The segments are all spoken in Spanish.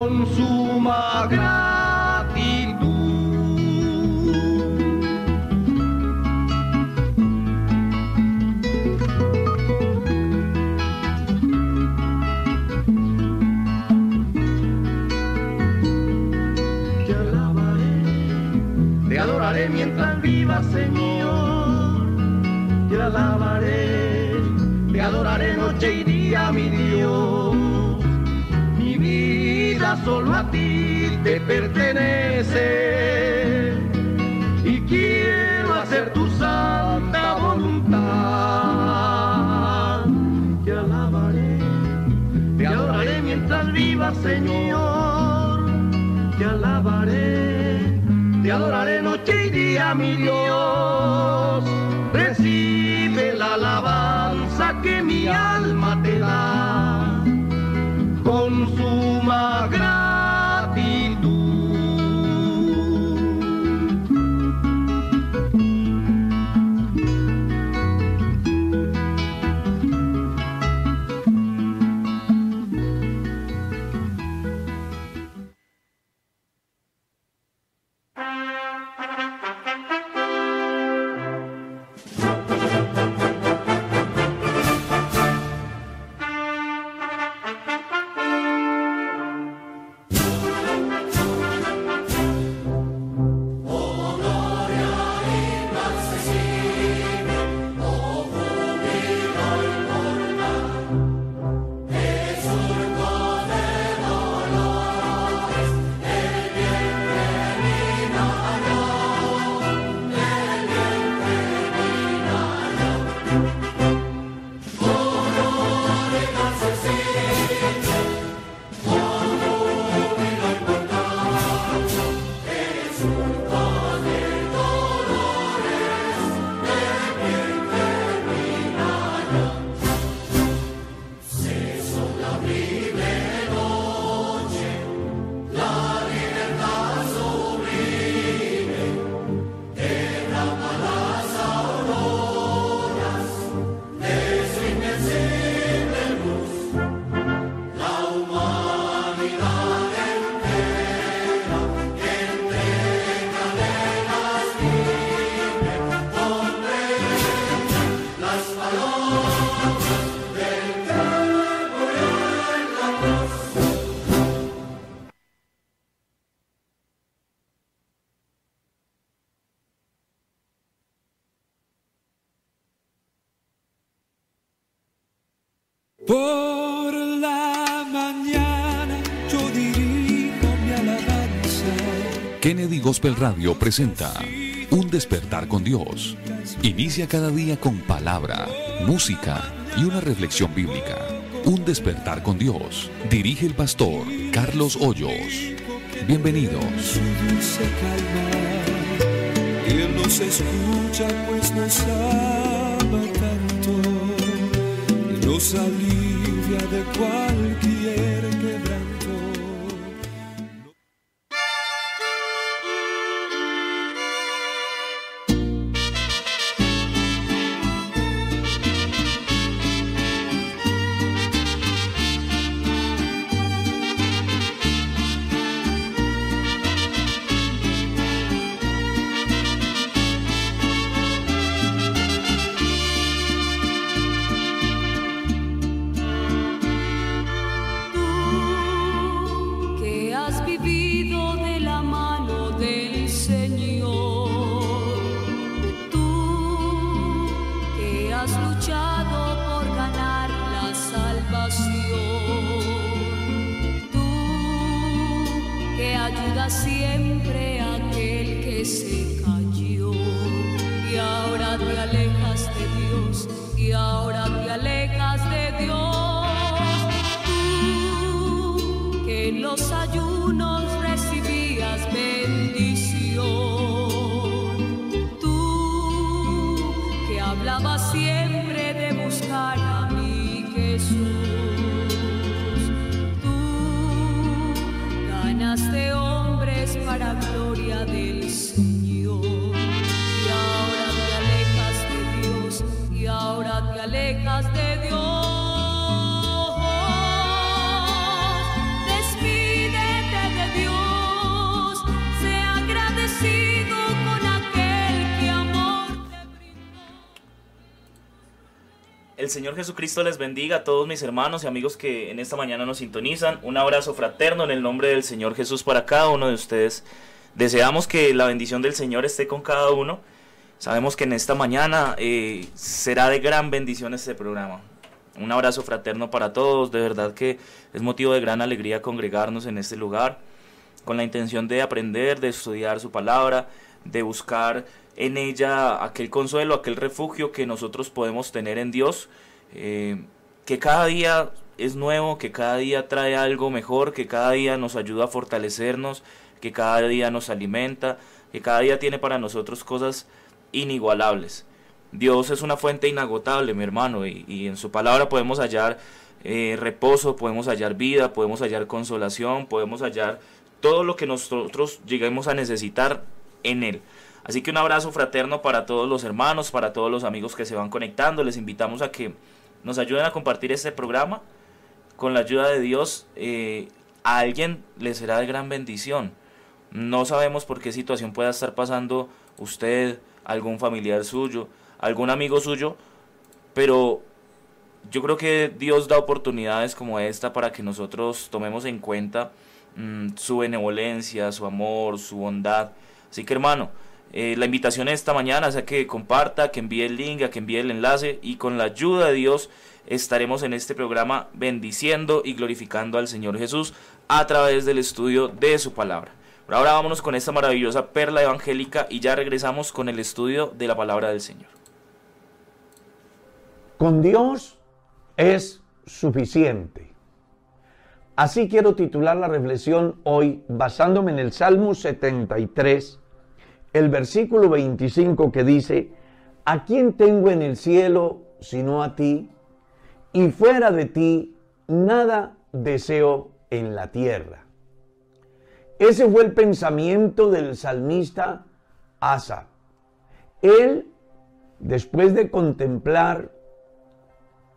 con suma gratitud. Te alabaré, te adoraré mientras viva, Señor. Te alabaré, te adoraré noche y día, mi Dios. Solo a ti te pertenece y quiero hacer tu santa voluntad. Te alabaré, te adoraré mientras viva, Señor. Te alabaré, te adoraré noche y día, mi Dios. Recibe la alabanza que mi alma te da con suma Radio presenta Un despertar con Dios. Inicia cada día con palabra, música y una reflexión bíblica. Un despertar con Dios. Dirige el pastor Carlos Hoyos. Bienvenidos. Él nos escucha pues nos ama tanto. Nos alivia de Jesucristo les bendiga a todos mis hermanos y amigos que en esta mañana nos sintonizan. Un abrazo fraterno en el nombre del Señor Jesús para cada uno de ustedes. Deseamos que la bendición del Señor esté con cada uno. Sabemos que en esta mañana eh, será de gran bendición este programa. Un abrazo fraterno para todos. De verdad que es motivo de gran alegría congregarnos en este lugar con la intención de aprender, de estudiar su palabra, de buscar en ella aquel consuelo, aquel refugio que nosotros podemos tener en Dios, eh, que cada día es nuevo, que cada día trae algo mejor, que cada día nos ayuda a fortalecernos, que cada día nos alimenta, que cada día tiene para nosotros cosas inigualables. Dios es una fuente inagotable, mi hermano, y, en su palabra podemos hallar eh, reposo, podemos hallar vida, podemos hallar consolación, podemos hallar todo lo que nosotros lleguemos a necesitar en Él. Así que un abrazo fraterno para todos los hermanos, para todos los amigos que se van conectando. Les invitamos a que nos ayuden a compartir este programa. Con la ayuda de Dios, eh, a alguien le será de gran bendición. No sabemos por qué situación pueda estar pasando usted, algún familiar suyo, algún amigo suyo, pero yo creo que Dios da oportunidades como esta para que nosotros tomemos en cuenta mm, su benevolencia, su amor, su bondad. Así que hermano, eh, la invitación esta mañana es a que comparta, que envíe el link, a que envíe el enlace y con la ayuda de Dios estaremos en este programa bendiciendo y glorificando al Señor Jesús a través del estudio de su palabra. ahora vámonos con esta maravillosa perla evangélica y ya regresamos con el estudio de la palabra del Señor. Con Dios es suficiente. Así quiero titular la reflexión hoy basándome en el Salmo 73 el versículo 25 que dice, ¿a quién tengo en el cielo sino a ti? Y fuera de ti nada deseo en la tierra. Ese fue el pensamiento del salmista Asa. Él, después de contemplar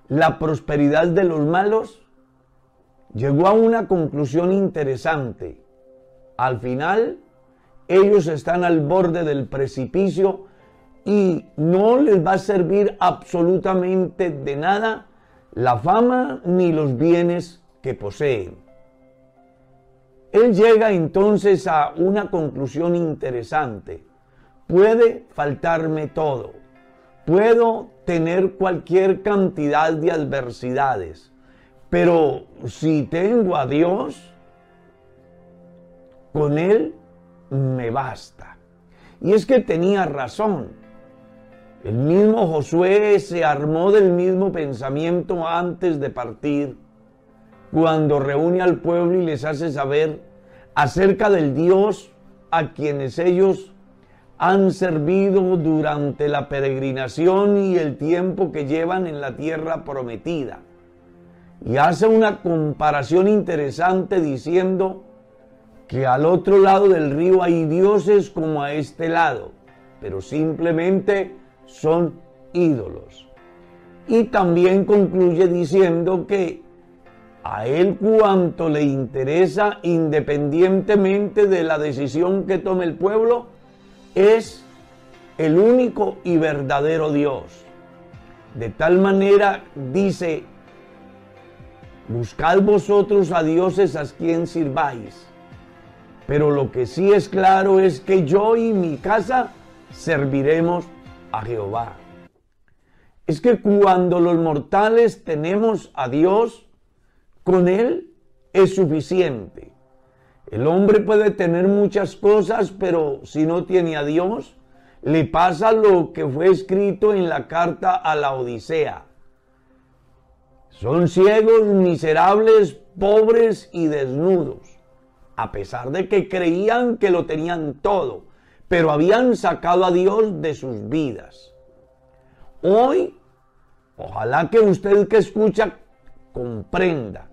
la prosperidad de los malos, llegó a una conclusión interesante. Al final, ellos están al borde del precipicio y no les va a servir absolutamente de nada la fama ni los bienes que poseen. Él llega entonces a una conclusión interesante. Puede faltarme todo. Puedo tener cualquier cantidad de adversidades. Pero si tengo a Dios, con Él me basta. Y es que tenía razón. El mismo Josué se armó del mismo pensamiento antes de partir, cuando reúne al pueblo y les hace saber acerca del Dios a quienes ellos han servido durante la peregrinación y el tiempo que llevan en la tierra prometida. Y hace una comparación interesante diciendo, que al otro lado del río hay dioses como a este lado, pero simplemente son ídolos. Y también concluye diciendo que a él cuanto le interesa, independientemente de la decisión que tome el pueblo, es el único y verdadero Dios. De tal manera dice, buscad vosotros a dioses a quien sirváis pero lo que sí es claro es que yo y mi casa serviremos a Jehová. Es que cuando los mortales tenemos a Dios, con Él es suficiente. El hombre puede tener muchas cosas, pero si no tiene a Dios, le pasa lo que fue escrito en la carta a la Odisea. Son ciegos, miserables, pobres y desnudos a pesar de que creían que lo tenían todo, pero habían sacado a Dios de sus vidas. Hoy, ojalá que usted que escucha comprenda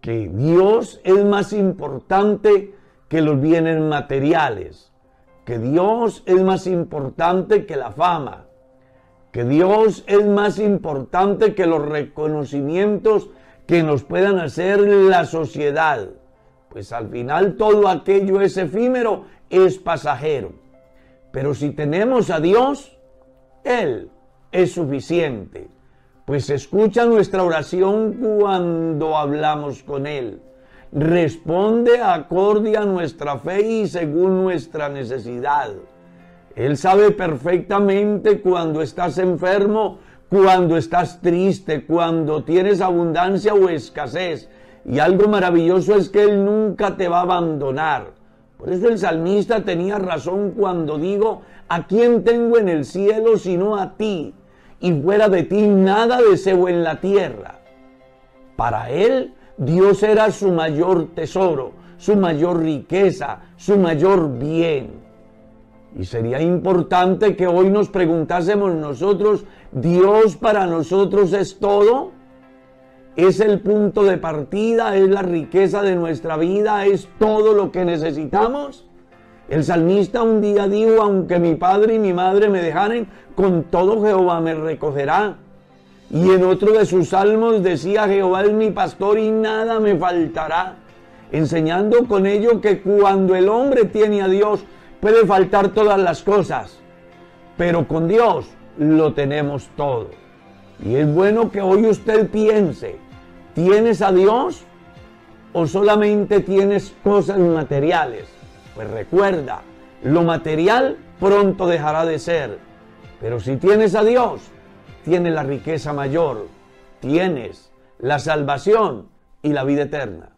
que Dios es más importante que los bienes materiales, que Dios es más importante que la fama, que Dios es más importante que los reconocimientos que nos puedan hacer la sociedad pues al final todo aquello es efímero, es pasajero. Pero si tenemos a Dios, Él es suficiente. pues escucha nuestra oración cuando hablamos con Él. Responde acorde a nuestra fe y según nuestra necesidad. Él sabe perfectamente cuando estás enfermo, cuando estás triste, cuando tienes abundancia o escasez. Y algo maravilloso es que Él nunca te va a abandonar. Por eso el salmista tenía razón cuando digo, ¿a quién tengo en el cielo sino a ti? Y fuera de ti nada deseo en la tierra. Para Él, Dios era su mayor tesoro, su mayor riqueza, su mayor bien. Y sería importante que hoy nos preguntásemos nosotros, ¿Dios para nosotros es todo? ¿Es el punto de partida? ¿Es la riqueza de nuestra vida? ¿Es todo lo que necesitamos? El salmista un día dijo, aunque mi padre y mi madre me dejaren, con todo Jehová me recogerá. Y en otro de sus salmos decía, Jehová es mi pastor y nada me faltará. Enseñando con ello que cuando el hombre tiene a Dios, puede faltar todas las cosas, pero con Dios lo tenemos todo. Y es bueno que hoy usted piense, ¿tienes a Dios o solamente tienes cosas materiales? Pues recuerda, lo material pronto dejará de ser, pero si tienes a Dios, tienes la riqueza mayor, tienes la salvación y la vida eterna.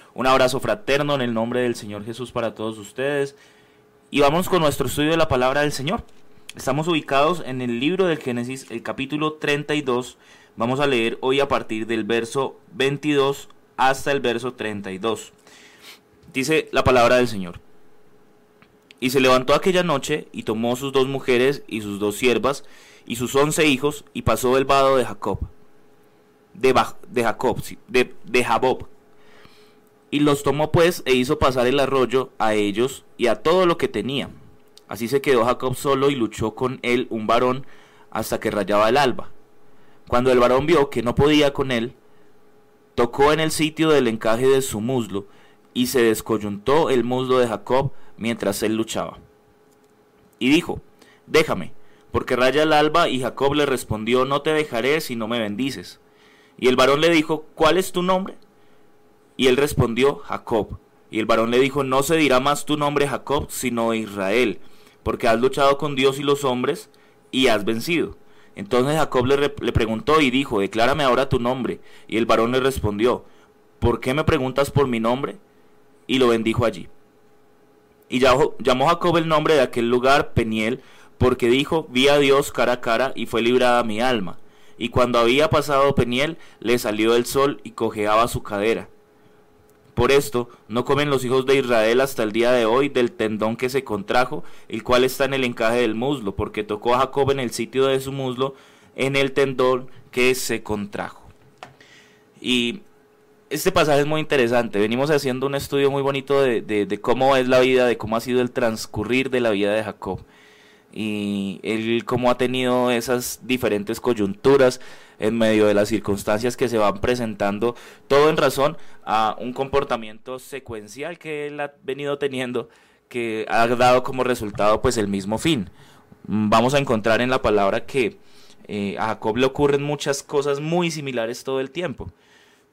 Un abrazo fraterno en el nombre del Señor Jesús para todos ustedes. Y vamos con nuestro estudio de la palabra del Señor. Estamos ubicados en el libro del Génesis, el capítulo 32. Vamos a leer hoy a partir del verso 22 hasta el verso 32. Dice la palabra del Señor. Y se levantó aquella noche y tomó sus dos mujeres y sus dos siervas y sus once hijos y pasó el vado de Jacob, de, de Jacob, de, de Jabob. Y los tomó pues e hizo pasar el arroyo a ellos y a todo lo que tenía. Así se quedó Jacob solo y luchó con él un varón hasta que rayaba el alba. Cuando el varón vio que no podía con él, tocó en el sitio del encaje de su muslo y se descoyuntó el muslo de Jacob mientras él luchaba. Y dijo, déjame, porque raya el alba, y Jacob le respondió, no te dejaré si no me bendices. Y el varón le dijo, ¿cuál es tu nombre? Y él respondió, Jacob. Y el varón le dijo, no se dirá más tu nombre Jacob, sino Israel, porque has luchado con Dios y los hombres, y has vencido. Entonces Jacob le, le preguntó y dijo, declárame ahora tu nombre. Y el varón le respondió, ¿por qué me preguntas por mi nombre? Y lo bendijo allí. Y llamó Jacob el nombre de aquel lugar Peniel, porque dijo, vi a Dios cara a cara y fue librada mi alma. Y cuando había pasado Peniel, le salió el sol y cojeaba su cadera. Por esto no comen los hijos de Israel hasta el día de hoy del tendón que se contrajo, el cual está en el encaje del muslo, porque tocó a Jacob en el sitio de su muslo, en el tendón que se contrajo. Y este pasaje es muy interesante. Venimos haciendo un estudio muy bonito de, cómo es la vida, de cómo ha sido el transcurrir de la vida de Jacob. Y él cómo ha tenido esas diferentes coyunturas en medio de las circunstancias que se van presentando, todo en razón a un comportamiento secuencial que él ha venido teniendo, que ha dado como resultado pues el mismo fin. Vamos a encontrar en la palabra que eh, a Jacob le ocurren muchas cosas muy similares todo el tiempo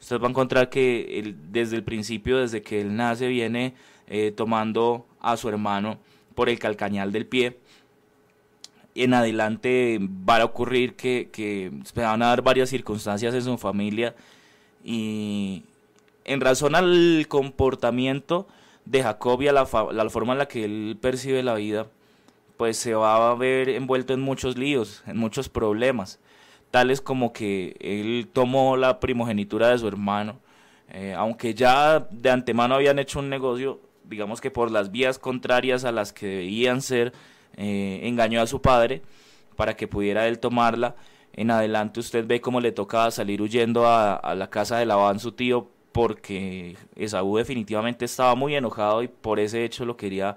usted va a encontrar que desde el principio, desde que él nace, viene eh, tomando a su hermano por el calcañal del pie. En adelante va a ocurrir que, que se van a dar varias circunstancias en su familia y en razón al comportamiento de Jacob y a la, la forma en la que él percibe la vida, pues se va a ver envuelto en muchos líos, en muchos problemas. tales como que él tomó la primogenitura de su hermano, eh, aunque ya de antemano habían hecho un negocio, digamos que por las vías contrarias a las que debían ser, eh, engañó a su padre para que pudiera él tomarla. En adelante usted ve cómo le tocaba salir huyendo a, la casa de Labán, su tío, porque Esaú definitivamente estaba muy enojado y por ese hecho lo quería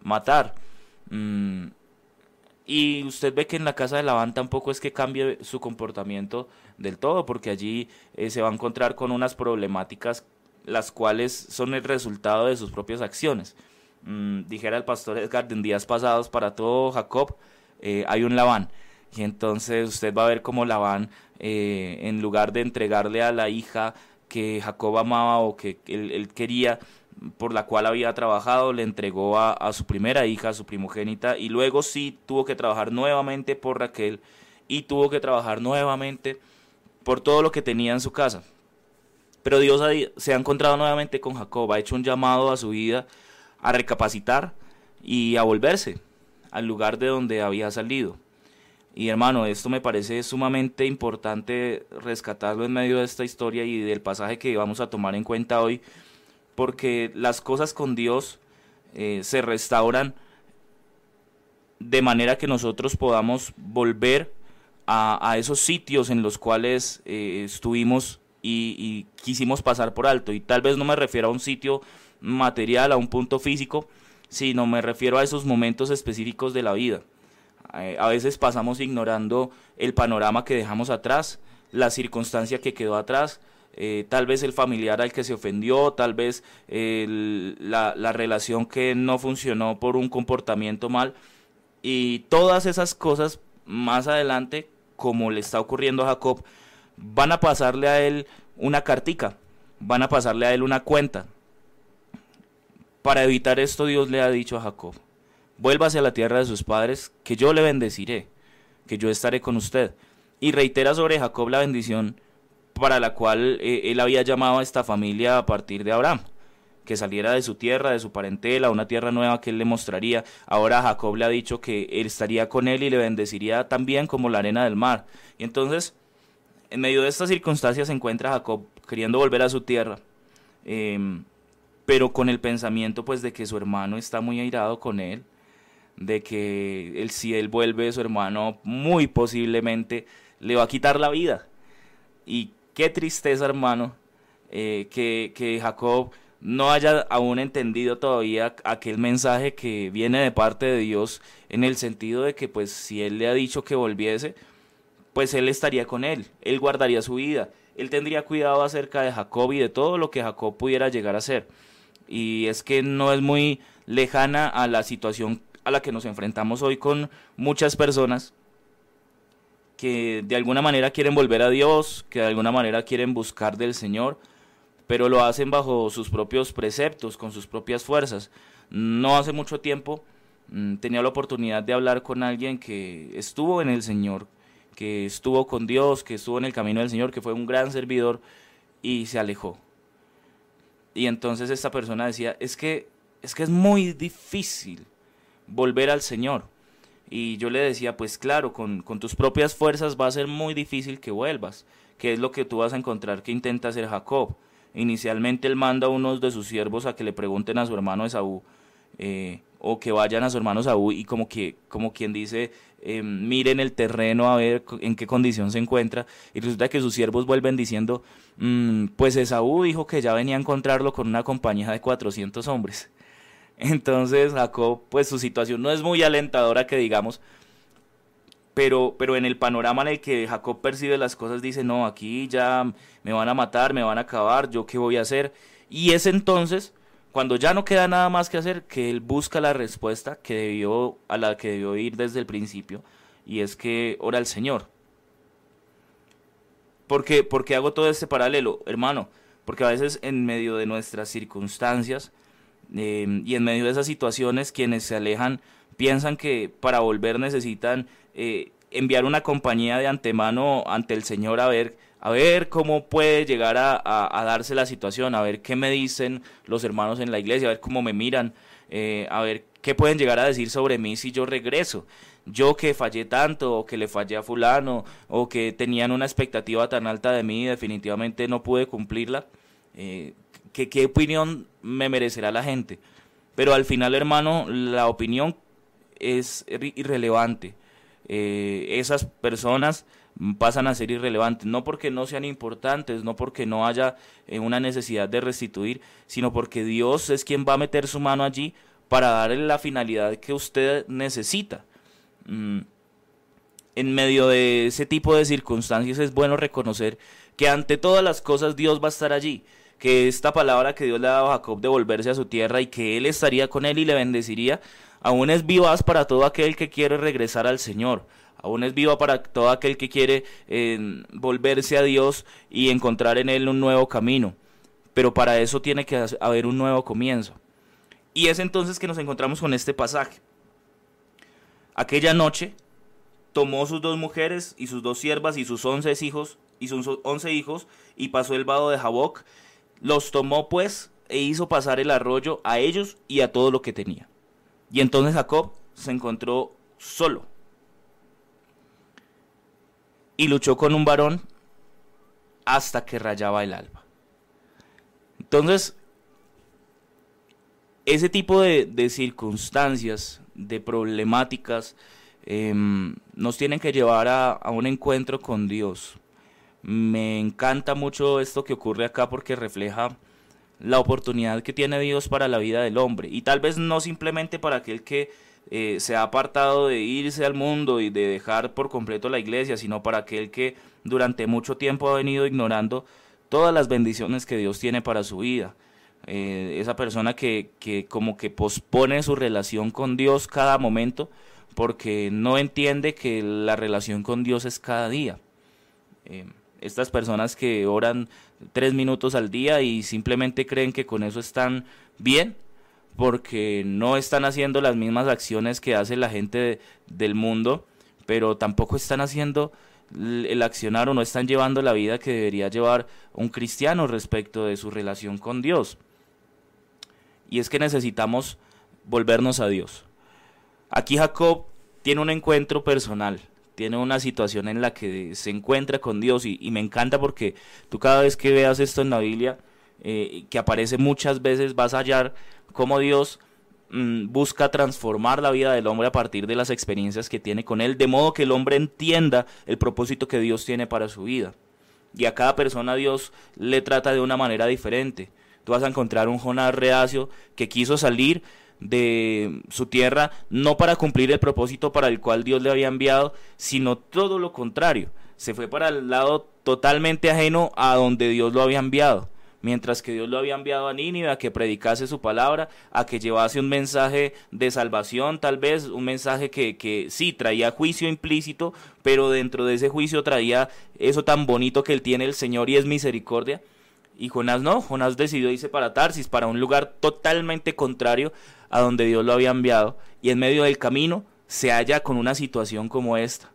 matar. Mm, y usted ve que en la casa de Labán tampoco es que cambie su comportamiento del todo, porque allí eh, se va a encontrar con unas problemáticas las cuales son el resultado de sus propias acciones. Mm, dijera el pastor Edgar en días pasados, para todo Jacob eh, hay un Labán. Y entonces usted va a ver cómo Labán, eh, en lugar de entregarle a la hija que Jacob amaba o que él quería, por la cual había trabajado, le entregó a, su primera hija, a su primogénita, y luego sí tuvo que trabajar nuevamente por Raquel y tuvo que trabajar nuevamente por todo lo que tenía en su casa. Pero Dios se ha encontrado nuevamente con Jacob, ha hecho un llamado a su vida a recapacitar y a volverse al lugar de donde había salido. Y hermano, esto me parece sumamente importante rescatarlo en medio de esta historia y del pasaje que vamos a tomar en cuenta hoy, porque las cosas con Dios eh, se restauran de manera que nosotros podamos volver a, esos sitios en los cuales eh, estuvimos y, quisimos pasar por alto. Y tal vez no me refiero a un sitio material, a un punto físico, sino me refiero a esos momentos específicos de la vida. Eh, a veces pasamos ignorando el panorama que dejamos atrás, la circunstancia que quedó atrás, eh, tal vez el familiar al que se ofendió, tal vez la, la relación que no funcionó por un comportamiento mal. Y todas esas cosas más adelante, como le está ocurriendo a Jacob, van a pasarle a él una cartica, van a pasarle a él una cuenta. Para evitar esto Dios le ha dicho a Jacob, vuélvase a la tierra de sus padres, que yo le bendeciré, que yo estaré con usted. Y reitera sobre Jacob la bendición para la cual eh, él había llamado a esta familia a partir de Abraham, que saliera de su tierra, de su parentela, una tierra nueva que él le mostraría. Ahora Jacob le ha dicho que él estaría con él y le bendeciría también como la arena del mar. Y entonces, en medio de estas circunstancias se encuentra Jacob queriendo volver a su tierra, em, pero con el pensamiento pues de que su hermano está muy airado con él, de que él, si él vuelve, su hermano muy posiblemente le va a quitar la vida. Y Qué tristeza, hermano, eh, que, Jacob no haya aún entendido todavía aquel mensaje que viene de parte de Dios en el sentido de que pues si él le ha dicho que volviese, pues él estaría con él, él guardaría su vida, él tendría cuidado acerca de Jacob y de todo lo que Jacob pudiera llegar a ser. Y es que no es muy lejana a la situación a la que nos enfrentamos hoy con muchas personas que de alguna manera quieren volver a Dios, que de alguna manera quieren buscar del Señor, pero lo hacen bajo sus propios preceptos, con sus propias fuerzas. No hace mucho tiempo mm, tenía la oportunidad de hablar con alguien que estuvo en el Señor, que estuvo con Dios, que estuvo en el camino del Señor, que fue un gran servidor y se alejó. Y entonces esta persona decía, es que es que es muy difícil volver al Señor. Y yo le decía, pues claro, con, tus propias fuerzas va a ser muy difícil que vuelvas, que es lo que tú vas a encontrar que intenta hacer Jacob. Inicialmente él manda a unos de sus siervos a que le pregunten a su hermano Esaú, eh, o que vayan a su hermano Esaú y como, que, como quien dice, eh, miren el terreno a ver en qué condición se encuentra. Y resulta que sus siervos vuelven diciendo, mm, pues Esaú dijo que ya venía a encontrarlo con una compañía de 400 hombres. Entonces Jacob, pues su situación no es muy alentadora que digamos, pero, pero en el panorama en el que Jacob percibe las cosas dice, no, aquí ya me van a matar, me van a acabar, yo qué voy a hacer. Y es entonces, cuando ya no queda nada más que hacer, que él busca la respuesta que debió, a la que debió ir desde el principio, y es que ora al Señor. ¿Por qué? Porque hago todo este paralelo, hermano? Porque a veces en medio de nuestras circunstancias, Em, y en medio de esas situaciones, quienes se alejan piensan que para volver necesitan eh, enviar una compañía de antemano ante el Señor a ver, a ver cómo puede llegar a, darse la situación, a ver qué me dicen los hermanos en la iglesia, a ver cómo me miran, eh, a ver ¿Qué pueden llegar a decir sobre mí si yo regreso? Yo que fallé tanto, o que le fallé a fulano, o que tenían una expectativa tan alta de mí y definitivamente no pude cumplirla. Eh, ¿qué, opinión me merecerá la gente? Pero al final, hermano, la opinión es irrelevante. Eh, esas personas pasan a ser irrelevantes, no porque no sean importantes, no porque no haya eh, una necesidad de restituir, sino porque Dios es quien va a meter su mano allí para darle la finalidad que usted necesita. Mm. En medio de ese tipo de circunstancias es bueno reconocer que ante todas las cosas Dios va a estar allí, que esta palabra que Dios le ha dado a Jacob de volverse a su tierra y que él estaría con él y le bendeciría, aún es vivaz para todo aquel que quiere regresar al Señor. Aún es viva para todo aquel que quiere eh, volverse a Dios y encontrar en Él un nuevo camino. Pero para eso tiene que haber un nuevo comienzo. Y es entonces que nos encontramos con este pasaje. Aquella noche tomó sus dos mujeres y sus dos siervas y sus once hijos y sus once hijos y pasó el vado de Jaboc. Los tomó pues e hizo pasar el arroyo a ellos y a todo lo que tenía. Y entonces Jacob se encontró solo y luchó con un varón hasta que rayaba el alba. Entonces, ese tipo de, circunstancias, de problemáticas, em, nos tienen que llevar a, a un encuentro con Dios. Me encanta mucho esto que ocurre acá porque refleja la oportunidad que tiene Dios para la vida del hombre. Y tal vez no simplemente para aquel que eh, se ha apartado de irse al mundo y de dejar por completo la iglesia, sino para aquel que durante mucho tiempo ha venido ignorando todas las bendiciones que Dios tiene para su vida. Eh, esa persona que, que como que pospone su relación con Dios cada momento porque no entiende que la relación con Dios es cada día. Eh, estas personas que oran tres minutos al día y simplemente creen que con eso están bien, porque no están haciendo las mismas acciones que hace la gente del mundo, pero tampoco están haciendo el accionar o no están llevando la vida que debería llevar un cristiano respecto de su relación con Dios. Y es que necesitamos volvernos a Dios. Aquí Jacob tiene un encuentro personal, tiene una situación en la que se encuentra con Dios y, me encanta porque tú cada vez que veas esto en la Biblia, eh, que aparece muchas veces, vas a hallar cómo Dios mm, busca transformar la vida del hombre a partir de las experiencias que tiene con él, de modo que el hombre entienda el propósito que Dios tiene para su vida. Y a cada persona Dios le trata de una manera diferente. Tú vas a encontrar un Jonás reacio que quiso salir de su tierra no para cumplir el propósito para el cual Dios le había enviado, sino todo lo contrario. Se fue para el lado totalmente ajeno a donde Dios lo había enviado mientras que Dios lo había enviado a Nínive a que predicase su palabra, a que llevase un mensaje de salvación, tal vez un mensaje que, que sí traía juicio implícito, pero dentro de ese juicio traía eso tan bonito que él tiene el Señor y es misericordia. Y Jonás no, Jonás decidió irse para Tarsis, para un lugar totalmente contrario a donde Dios lo había enviado, y en medio del camino se halla con una situación como esta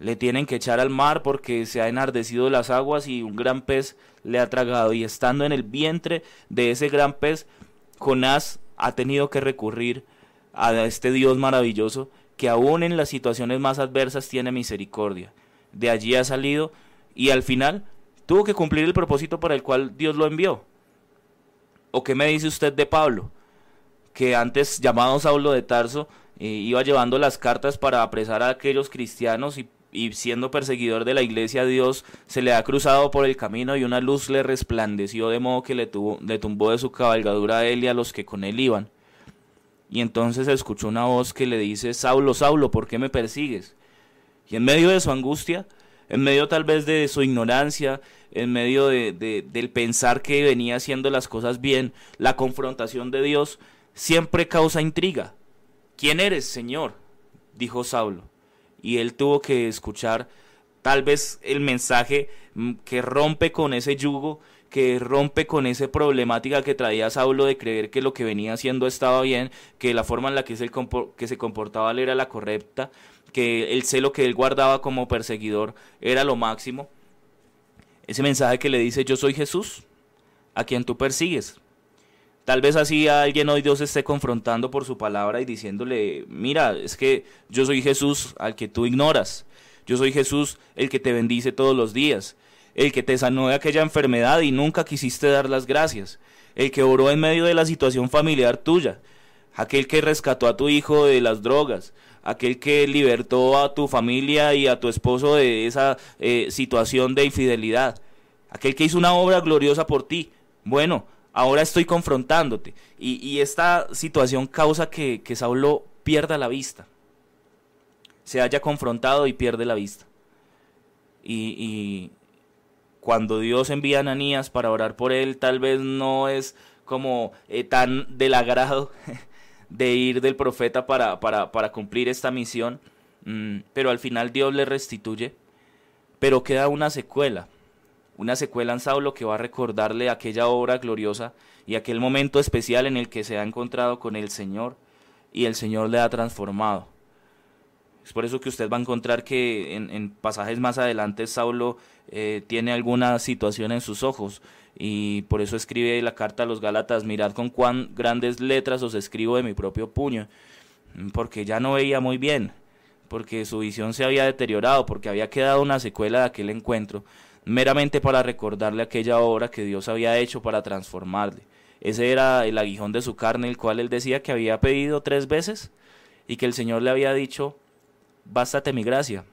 le tienen que echar al mar porque se ha enardecido las aguas y un gran pez le ha tragado. Y estando en el vientre de ese gran pez, Jonás ha tenido que recurrir a este Dios maravilloso que aún en las situaciones más adversas tiene misericordia. De allí ha salido y al final tuvo que cumplir el propósito para el cual Dios lo envió. ¿O qué me dice usted de Pablo? Que antes llamado Saulo de Tarso eh, iba llevando las cartas para apresar a aquellos cristianos y y siendo perseguidor de la iglesia, Dios se le ha cruzado por el camino y una luz le resplandeció de modo que le, tuvo, le tumbó de su cabalgadura a él y a los que con él iban. Y entonces escuchó una voz que le dice, Saulo, Saulo, ¿por qué me persigues? Y en medio de su angustia, en medio tal vez de su ignorancia, en medio de, del pensar que venía haciendo las cosas bien, la confrontación de Dios siempre causa intriga. ¿Quién eres, Señor? dijo Saulo y él tuvo que escuchar tal vez el mensaje mm, que rompe con ese yugo, que rompe con esa problemática que traía Saulo de creer que lo que venía haciendo estaba bien, que la forma en la que se, comportaba él era la correcta, que el celo que él guardaba como perseguidor era lo máximo. Ese mensaje que le dice yo soy Jesús, a quien tú persigues. Tal vez así alguien hoy Dios esté confrontando por su palabra y diciéndole, mira, es que yo soy Jesús al que tú ignoras. Yo soy Jesús el que te bendice todos los días, el que te sanó de aquella enfermedad y nunca quisiste dar las gracias, el que oró en medio de la situación familiar tuya, aquel que rescató a tu hijo de las drogas, aquel que libertó a tu familia y a tu esposo de esa eh, situación de infidelidad, aquel que hizo una obra gloriosa por ti. Bueno, ahora estoy confrontándote. Y, esta situación causa que, Saulo pierda la vista. Se haya confrontado y pierde la vista. Y, cuando Dios envía a Ananías para orar por él, tal vez no es como eh, tan del agrado de ir del profeta para, para, cumplir esta misión. Mm, pero al final Dios le restituye. Pero queda una secuela una secuela en Saulo que va a recordarle aquella obra gloriosa y aquel momento especial en el que se ha encontrado con el Señor y el Señor le ha transformado. Es por eso que usted va a encontrar que en, pasajes más adelante Saulo eh, tiene alguna situación en sus ojos y por eso escribe la carta a los Gálatas, mirad con cuán grandes letras os escribo de mi propio puño, porque ya no veía muy bien, porque su visión se había deteriorado, porque había quedado una secuela de aquel encuentro meramente para recordarle aquella obra que Dios había hecho para transformarle. Ese era el aguijón de su carne, el cual él decía que había pedido tres veces y que el Señor le había dicho, bástate mi gracia,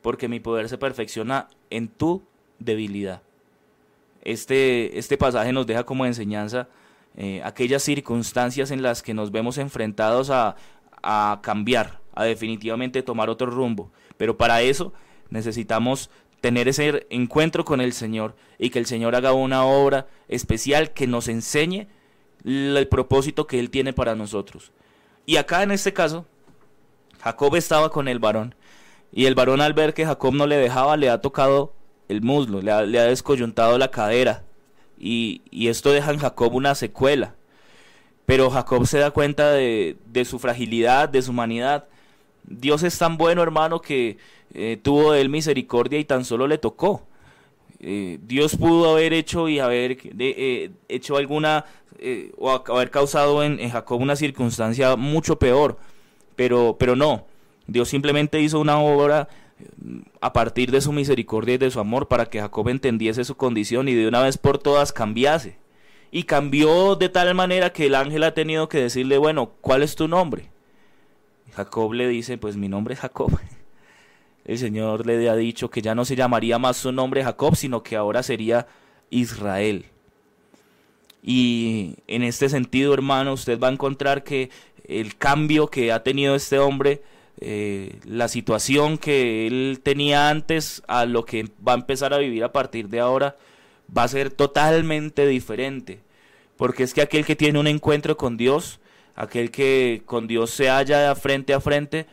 porque mi poder se perfecciona en tu debilidad. Este, este pasaje nos deja como enseñanza eh, aquellas circunstancias en las que nos vemos enfrentados a, a cambiar, a definitivamente tomar otro rumbo. Pero para eso necesitamos tener ese encuentro con el Señor y que el Señor haga una obra especial que nos enseñe el propósito que Él tiene para nosotros. Y acá en este caso, Jacob estaba con el varón y el varón al ver que Jacob no le dejaba le ha tocado el muslo, le ha, descoyuntado la cadera y, esto deja en Jacob una secuela. Pero Jacob se da cuenta de, de su fragilidad, de su humanidad. Dios es tan bueno, hermano, que eh, tuvo de él misericordia y tan solo le tocó. Eh, Dios pudo haber hecho y haber eh, hecho alguna o haber causado en, Jacob una circunstancia mucho peor, pero, pero no. Dios simplemente hizo una obra a partir de su misericordia y de su amor para que Jacob entendiese su condición y de una vez por todas cambiase. Y cambió de tal manera que el ángel ha tenido que decirle, bueno, ¿cuál es tu nombre? Jacob le dice, pues mi nombre es Jacob. El Señor le ha dicho que ya no se llamaría más su nombre Jacob, sino que ahora sería Israel. Y en este sentido, hermano, usted va a encontrar que el cambio que ha tenido este hombre, eh, la situación que él tenía antes a lo que va a empezar a vivir a partir de ahora, va a ser totalmente diferente. Porque es que aquel que tiene un encuentro con Dios, aquel que con Dios se halla frente a frente,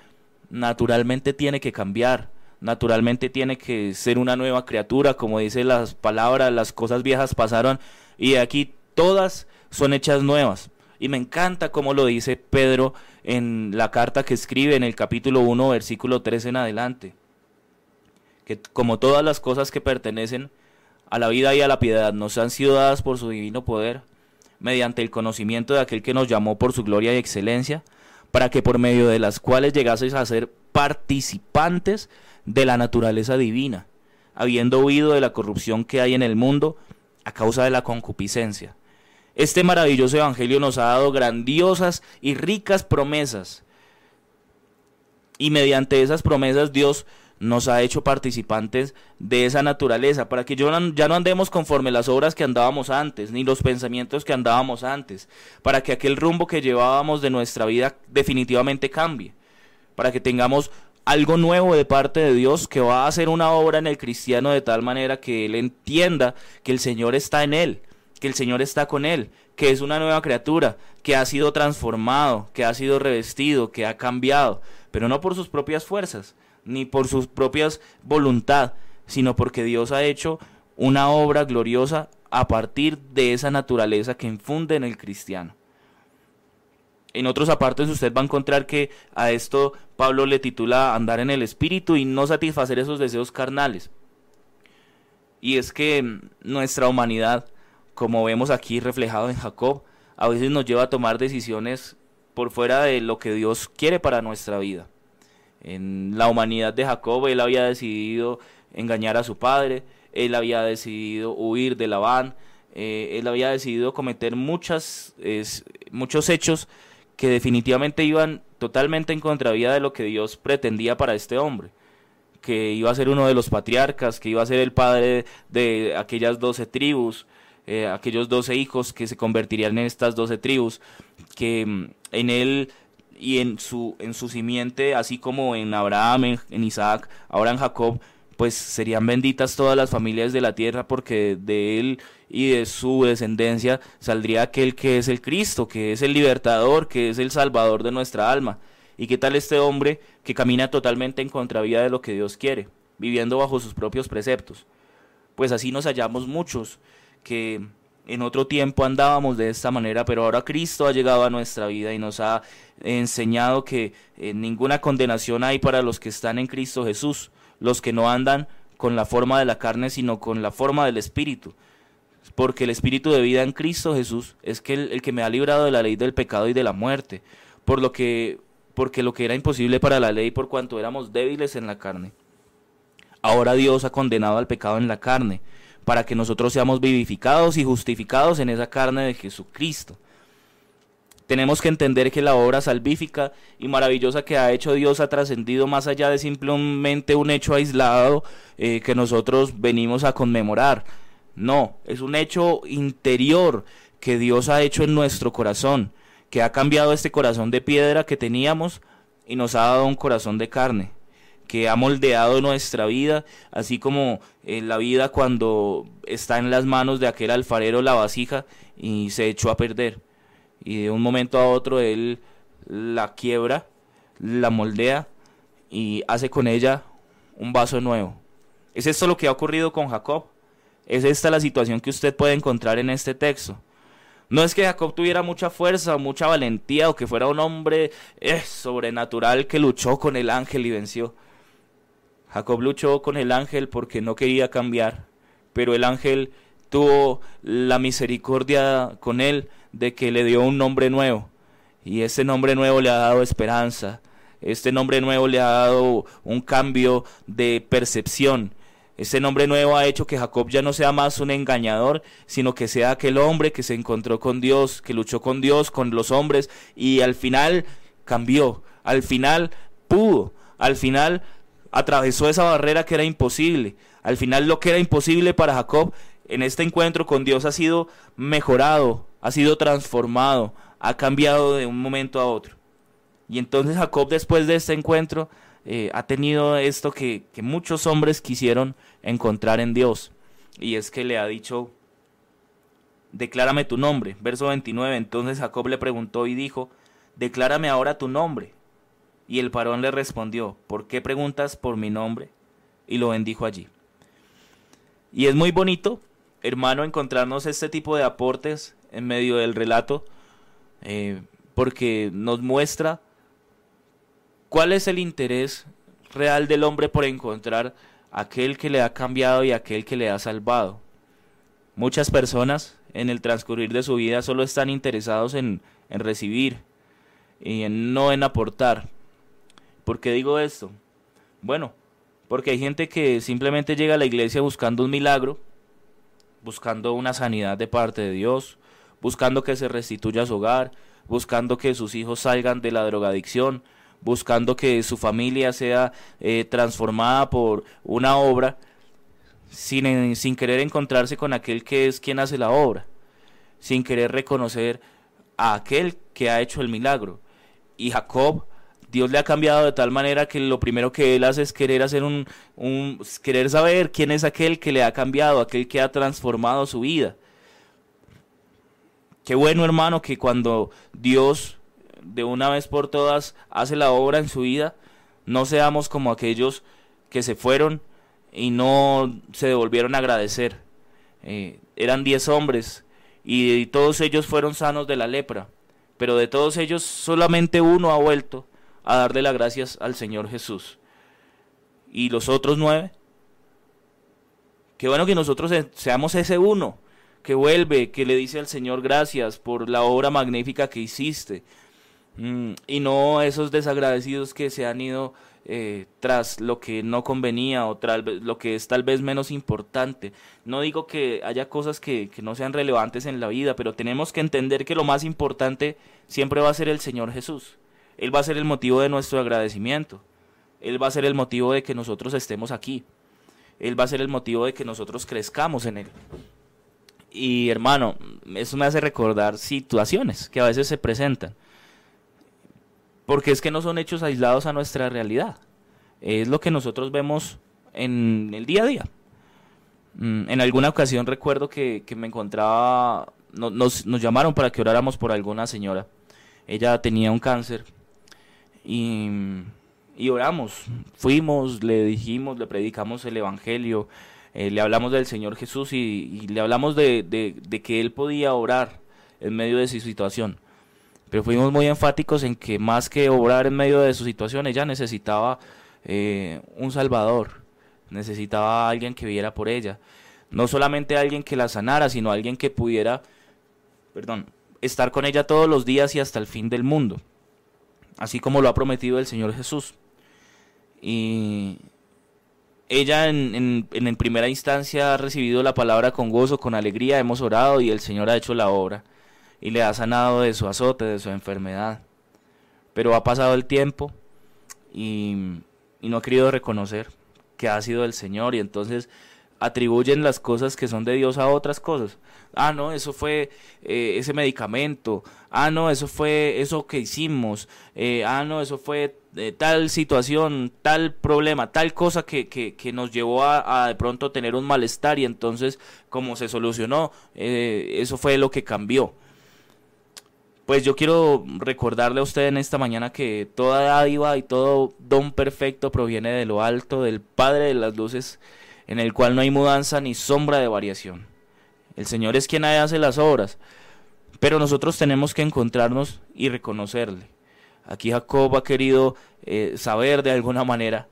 naturalmente tiene que cambiar, naturalmente tiene que ser una nueva criatura, como dice las palabras, las cosas viejas pasaron y aquí todas son hechas nuevas. Y me encanta como lo dice Pedro en la carta que escribe en el capítulo 1, versículo 3 en adelante. Que como todas las cosas que pertenecen a la vida y a la piedad nos han sido dadas por su divino poder, mediante el conocimiento de aquel que nos llamó por su gloria y excelencia, para que por medio de las cuales llegaseis a ser participantes de la naturaleza divina, habiendo huido de la corrupción que hay en el mundo a causa de la concupiscencia. Este maravilloso Evangelio nos ha dado grandiosas y ricas promesas. Y mediante esas promesas Dios nos ha hecho participantes de esa naturaleza, para que ya no andemos conforme las obras que andábamos antes, ni los pensamientos que andábamos antes, para que aquel rumbo que llevábamos de nuestra vida definitivamente cambie, para que tengamos algo nuevo de parte de Dios que va a hacer una obra en el cristiano de tal manera que él entienda que el Señor está en él, que el Señor está con él, que es una nueva criatura, que ha sido transformado, que ha sido revestido, que ha cambiado, pero no por sus propias fuerzas, ni por su propia voluntad, sino porque Dios ha hecho una obra gloriosa a partir de esa naturaleza que infunde en el cristiano. En otros apartes usted va a encontrar que a esto Pablo le titula andar en el espíritu y no satisfacer esos deseos carnales. Y es que nuestra humanidad, como vemos aquí reflejado en Jacob, a veces nos lleva a tomar decisiones por fuera de lo que Dios quiere para nuestra vida. En la humanidad de Jacob, él había decidido engañar a su padre, él había decidido huir de Labán, eh, él había decidido cometer muchas, muchos hechos que definitivamente iban totalmente en contravía de lo que Dios pretendía para este hombre que iba a ser uno de los patriarcas, que iba a ser el padre de aquellas doce tribus, eh, aquellos doce hijos que se convertirían en estas doce tribus, que mm, en él y en su, en su simiente, así como en Abraham, en, Isaac, ahora en Jacob, pues serían benditas todas las familias de la tierra porque de él y de su descendencia saldría aquel que es el Cristo, que es el libertador, que es el salvador de nuestra alma. ¿Y qué tal este hombre que camina totalmente en contravía de lo que Dios quiere, viviendo bajo sus propios preceptos? Pues así nos hallamos muchos que en otro tiempo andábamos de esta manera, pero ahora Cristo ha llegado a nuestra vida y nos ha enseñado que eh, ninguna condenación hay para los que están en Cristo Jesús, los que no andan con la forma de la carne, sino con la forma del Espíritu. Porque el Espíritu de vida en Cristo Jesús es que el, el que me ha librado de la ley del pecado y de la muerte. Por lo que porque lo que era imposible para la ley por cuanto éramos débiles en la carne. Ahora Dios ha condenado al pecado en la carne, para que nosotros seamos vivificados y justificados en esa carne de Jesucristo. Tenemos que entender que la obra salvífica y maravillosa que ha hecho Dios ha trascendido más allá de simplemente un hecho aislado eh, que nosotros venimos a conmemorar. No, es un hecho interior que Dios ha hecho en nuestro corazón que ha cambiado este corazón de piedra que teníamos y nos ha dado un corazón de carne, que ha moldeado nuestra vida, así como en la vida cuando está en las manos de aquel alfarero la vasija y se echó a perder. Y de un momento a otro él la quiebra, la moldea y hace con ella un vaso nuevo. ¿Es esto lo que ha ocurrido con Jacob? ¿Es esta la situación que usted puede encontrar en este texto? No es que Jacob tuviera mucha fuerza o mucha valentía o que fuera un hombre eh, sobrenatural que luchó con el ángel y venció. Jacob luchó con el ángel porque no quería cambiar, pero el ángel tuvo la misericordia con él de que le dio un nombre nuevo. Y ese nombre nuevo le ha dado esperanza. Este nombre nuevo le ha dado un cambio de percepción ese nombre nuevo ha hecho que Jacob ya no sea más un engañador, sino que sea aquel hombre que se encontró con Dios, que luchó con Dios, con los hombres, y al final cambió, al final pudo, al final atravesó esa barrera que era imposible. Al final lo que era imposible para Jacob en este encuentro con Dios ha sido mejorado, ha sido transformado, ha cambiado de un momento a otro. Y entonces Jacob después de este encuentro eh, ha tenido esto que, que muchos hombres quisieron encontrar en Dios. Y es que le ha dicho, declárame tu nombre. Verso 29, entonces Jacob le preguntó y dijo, declárame ahora tu nombre. Y el parón le respondió, ¿por qué preguntas por mi nombre? Y lo bendijo allí. Y es muy bonito, hermano, encontrarnos este tipo de aportes en medio del relato, eh, porque nos muestra cuál es el interés real del hombre por encontrar aquel que le ha cambiado y aquel que le ha salvado. Muchas personas en el transcurrir de su vida solo están interesados en, en recibir y en no en aportar. ¿Por qué digo esto? Bueno, porque hay gente que simplemente llega a la iglesia buscando un milagro, buscando una sanidad de parte de Dios, buscando que se restituya su hogar, buscando que sus hijos salgan de la drogadicción, buscando que su familia sea eh, transformada por una obra, sin, sin querer encontrarse con aquel que es quien hace la obra, sin querer reconocer a aquel que ha hecho el milagro. Y Jacob, Dios le ha cambiado de tal manera que lo primero que él hace es querer hacer un, un querer saber quién es aquel que le ha cambiado, aquel que ha transformado su vida. Qué bueno, hermano, que cuando Dios de una vez por todas hace la obra en su vida, no seamos como aquellos que se fueron y no se devolvieron a agradecer. Eh, eran diez hombres y todos ellos fueron sanos de la lepra, pero de todos ellos solamente uno ha vuelto a darle las gracias al Señor Jesús. ¿Y los otros nueve? Qué bueno que nosotros seamos ese uno, que vuelve, que le dice al Señor gracias por la obra magnífica que hiciste. Mm, y no esos desagradecidos que se han ido eh, tras lo que no convenía o tras lo que es tal vez menos importante. No digo que haya cosas que, que no sean relevantes en la vida, pero tenemos que entender que lo más importante siempre va a ser el Señor Jesús. Él va a ser el motivo de nuestro agradecimiento. Él va a ser el motivo de que nosotros estemos aquí. Él va a ser el motivo de que nosotros crezcamos en Él. Y hermano, eso me hace recordar situaciones que a veces se presentan. Porque es que no son hechos aislados a nuestra realidad. Es lo que nosotros vemos en el día a día. Mm, en alguna ocasión recuerdo que, me encontraba, nos, nos llamaron para que oráramos por alguna señora. Ella tenía un cáncer y y oramos. Fuimos, le dijimos, le predicamos el Evangelio, eh, le hablamos del Señor Jesús y, le hablamos de, de, que Él podía orar en medio de su situación. Pero fuimos muy enfáticos en que más que obrar en medio de su situación, ella necesitaba eh, un Salvador, necesitaba a alguien que viera por ella. No solamente alguien que la sanara, sino alguien que pudiera, perdón, estar con ella todos los días y hasta el fin del mundo, así como lo ha prometido el Señor Jesús. Y ella en, en, primera instancia ha recibido la palabra con gozo, con alegría, hemos orado y el Señor ha hecho la obra y le ha sanado de su azote, de su enfermedad. Pero ha pasado el tiempo y, y no ha querido reconocer que ha sido el Señor y entonces atribuyen las cosas que son de Dios a otras cosas. Ah, no, eso fue eh, ese medicamento. Ah, no, eso fue eso que hicimos. Eh, ah, no, eso fue eh, tal situación, tal problema, tal cosa que, que, que nos llevó a, a, de pronto tener un malestar y entonces como se solucionó, eso fue lo que cambió. Pues yo quiero recordarle a usted en esta mañana que toda dádiva y todo don perfecto proviene de lo alto, del Padre de las Luces, en el cual no hay mudanza ni sombra de variación. El Señor es quien hace las obras, pero nosotros tenemos que encontrarnos y reconocerle. Aquí Jacob ha querido eh, saber de alguna manera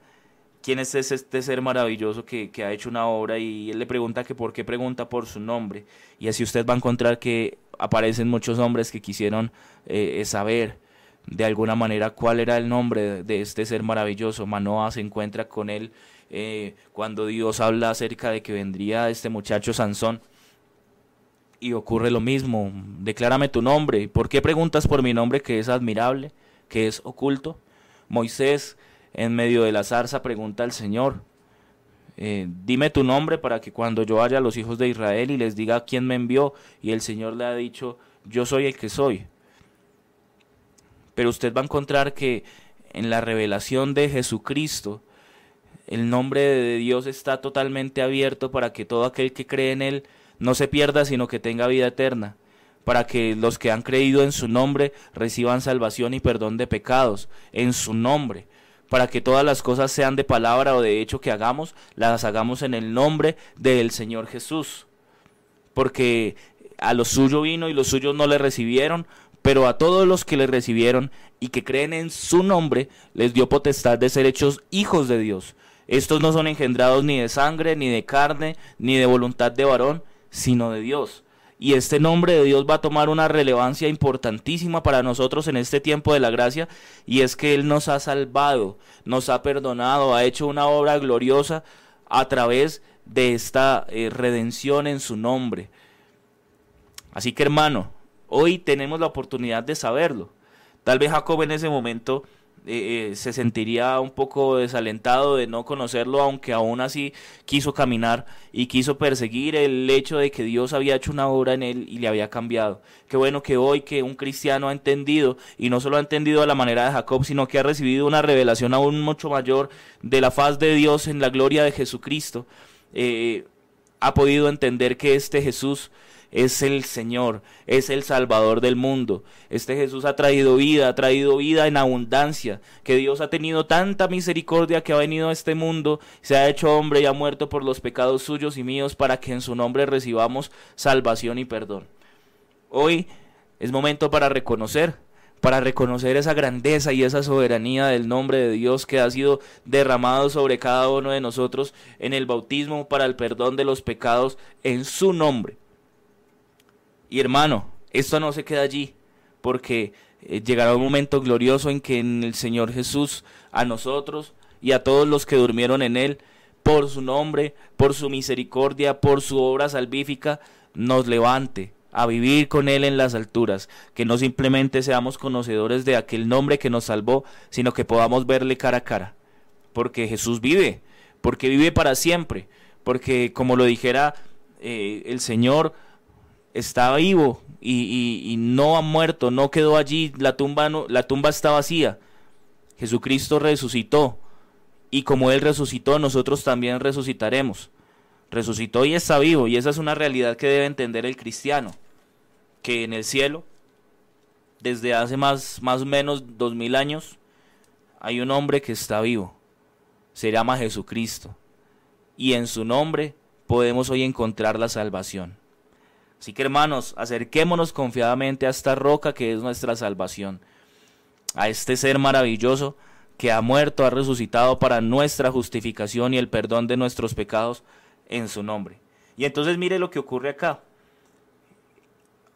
quién es este ser maravilloso que, ha hecho una obra y él le pregunta que por qué pregunta por su nombre. Y así usted va a encontrar que aparecen muchos hombres que quisieron eh, saber de alguna manera cuál era el nombre de este ser maravilloso. Manoa se encuentra con él eh, cuando Dios habla acerca de que vendría este muchacho Sansón. Y ocurre lo mismo, declárame tu nombre. ¿Por qué preguntas por mi nombre que es admirable, que es oculto? Moisés, en medio de la zarza, pregunta al Señor, eh, dime tu nombre para que cuando yo vaya a los hijos de Israel y les diga quién me envió, y el Señor le ha dicho, yo soy el que soy. Pero usted va a encontrar que en la revelación de Jesucristo, el nombre de Dios está totalmente abierto para que todo aquel que cree en Él no se pierda, sino que tenga vida eterna, para que los que han creído en su nombre reciban salvación y perdón de pecados, en su nombre, para que todas las cosas sean de palabra o de hecho que hagamos, las hagamos en el nombre del Señor Jesús. Porque a lo suyo vino y los suyos no le recibieron, pero a todos los que le recibieron y que creen en su nombre, les dio potestad de ser hechos hijos de Dios estos no son engendrados ni de sangre, ni de carne, ni de voluntad de varón, sino de Dios. Y este nombre de Dios va a tomar una relevancia importantísima para nosotros en este tiempo de la gracia, y es que Él nos ha salvado, nos ha perdonado, ha hecho una obra gloriosa a través de esta eh, redención en su nombre. Así que hermano, hoy tenemos la oportunidad de saberlo. Tal vez Jacob en ese momento eh, se sentiría un poco desalentado de no conocerlo, aunque aún así quiso caminar y quiso perseguir el hecho de que Dios había hecho una obra en él y le había cambiado. Qué bueno que hoy que un cristiano ha entendido, y no solo ha entendido a la manera de Jacob, sino que ha recibido una revelación aún mucho mayor de la faz de Dios en la gloria de Jesucristo, eh, ha podido entender que este Jesús es el Señor, es el Salvador del mundo. Este Jesús ha traído vida, ha traído vida en abundancia, que Dios ha tenido tanta misericordia que ha venido a este mundo, se ha hecho hombre y ha muerto por los pecados suyos y míos para que en su nombre recibamos salvación y perdón. Hoy es momento para reconocer para reconocer esa grandeza y esa soberanía del nombre de Dios que ha sido derramado sobre cada uno de nosotros en el bautismo para el perdón de los pecados en su nombre. Y hermano, esto no se queda allí, porque eh, llegará un momento glorioso en que en el Señor Jesús a nosotros y a todos los que durmieron en Él, por su nombre, por su misericordia, por su obra salvífica, nos levante a vivir con Él en las alturas, que no simplemente seamos conocedores de aquel nombre que nos salvó, sino que podamos verle cara a cara, porque Jesús vive, porque vive para siempre, porque como lo dijera eh, el Señor, está vivo y, no ha muerto, no quedó allí, la tumba, no, la tumba está vacía. Jesucristo resucitó y como Él resucitó, nosotros también resucitaremos. Resucitó y está vivo y esa es una realidad que debe entender el cristiano, que en el cielo, desde hace más, más o menos dos mil años, hay un hombre que está vivo. Se llama Jesucristo. Y en su nombre podemos hoy encontrar la salvación. Así que hermanos, acerquémonos confiadamente a esta roca que es nuestra salvación, a este ser maravilloso que ha muerto, ha resucitado para nuestra justificación y el perdón de nuestros pecados en su nombre. Y entonces mire lo que ocurre acá.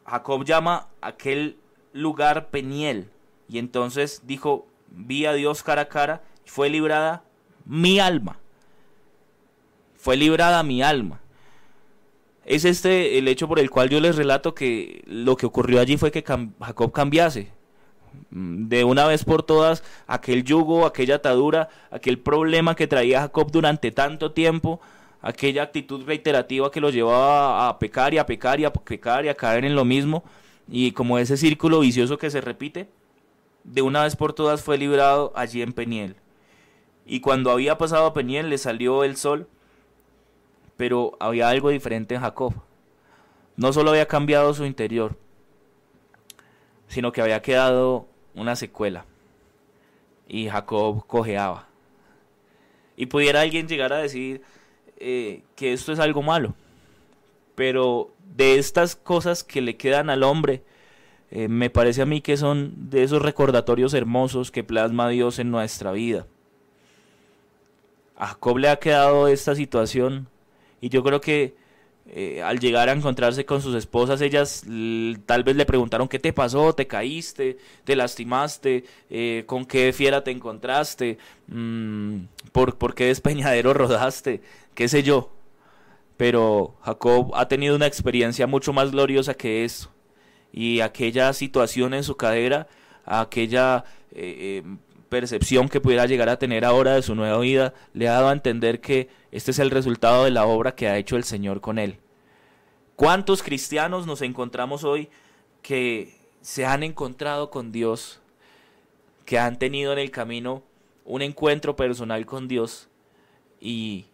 Jacob llama aquel lugar Peniel y entonces dijo, vi a Dios cara a cara y fue librada mi alma. Fue librada mi alma es este el hecho por el cual yo les relato que lo que ocurrió allí fue que Jacob cambiase mm, de una vez por todas aquel yugo, aquella atadura, aquel problema que traía Jacob durante tanto tiempo, aquella actitud reiterativa que lo llevaba a pecar y a pecar y a pecar y a caer en lo mismo y como ese círculo vicioso que se repite, de una vez por todas fue librado allí en Peniel. Y cuando había pasado a Peniel le salió el sol pero había algo diferente en Jacob. No solo había cambiado su interior, sino que había quedado una secuela. Y Jacob cojeaba. Y pudiera alguien llegar a decir eh, que esto es algo malo. Pero de estas cosas que le quedan al hombre, eh, me parece a mí que son de esos recordatorios hermosos que plasma Dios en nuestra vida. A Jacob le ha quedado esta situación y yo creo que eh, al llegar a encontrarse con sus esposas, ellas tal vez le preguntaron qué te pasó, te caíste, te lastimaste, eh, con qué fiera te encontraste, mm, por, por qué despeñadero rodaste, qué sé yo. Pero Jacob ha tenido una experiencia mucho más gloriosa que eso. Y aquella situación en su cadera, aquella eh, percepción que pudiera llegar a tener ahora de su nueva vida, le ha dado a entender que este es el resultado de la obra que ha hecho el Señor con él. ¿Cuántos cristianos nos encontramos hoy que se han encontrado con Dios, que han tenido en el camino un encuentro personal con Dios y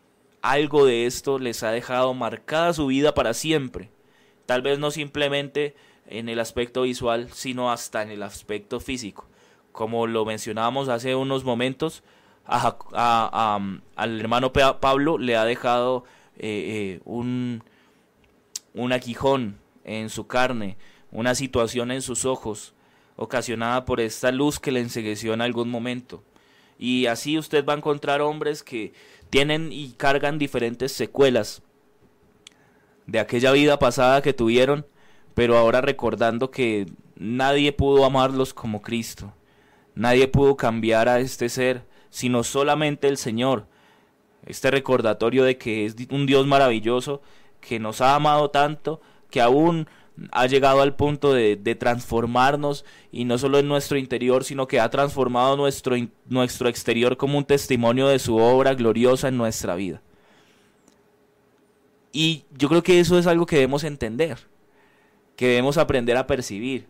algo de esto les ha dejado marcada su vida para siempre? Tal vez no simplemente en el aspecto visual, sino hasta en el aspecto físico como lo mencionábamos hace unos momentos, al hermano Pablo le ha dejado eh, eh, un, un aguijón en su carne, una situación en sus ojos, ocasionada por esta luz que le ensegueció en algún momento. Y así usted va a encontrar hombres que tienen y cargan diferentes secuelas de aquella vida pasada que tuvieron, pero ahora recordando que nadie pudo amarlos como Cristo. Nadie pudo cambiar a este ser, sino solamente el Señor. Este recordatorio de que es un Dios maravilloso, que nos ha amado tanto, que aún ha llegado al punto de, transformarnos y no solo en nuestro interior, sino que ha transformado nuestro, nuestro exterior como un testimonio de su obra gloriosa en nuestra vida. Y yo creo que eso es algo que debemos entender, que debemos aprender a percibir.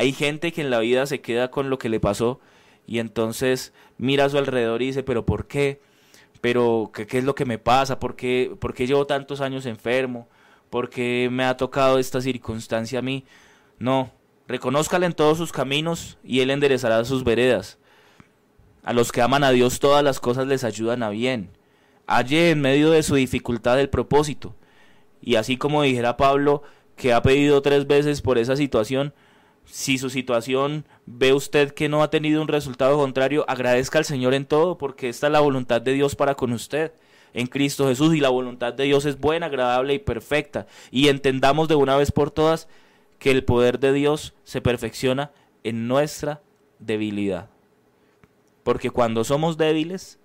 Hay gente que en la vida se queda con lo que le pasó y entonces mira a su alrededor y dice, pero ¿por qué? ¿Pero qué, es lo que me pasa? ¿Por qué, ¿Por qué llevo tantos años enfermo? ¿Por qué me ha tocado esta circunstancia a mí? No, reconózcale en todos sus caminos y Él enderezará sus veredas. A los que aman a Dios todas las cosas les ayudan a bien. Halle en medio de su dificultad el propósito. Y así como dijera Pablo, que ha pedido tres veces por esa situación, si su situación ve usted que no ha tenido un resultado contrario, agradezca al Señor en todo, porque esta es la voluntad de Dios para con usted en Cristo Jesús y la voluntad de Dios es buena, agradable y perfecta. Y entendamos de una vez por todas que el poder de Dios se perfecciona en nuestra debilidad. Porque cuando somos débiles,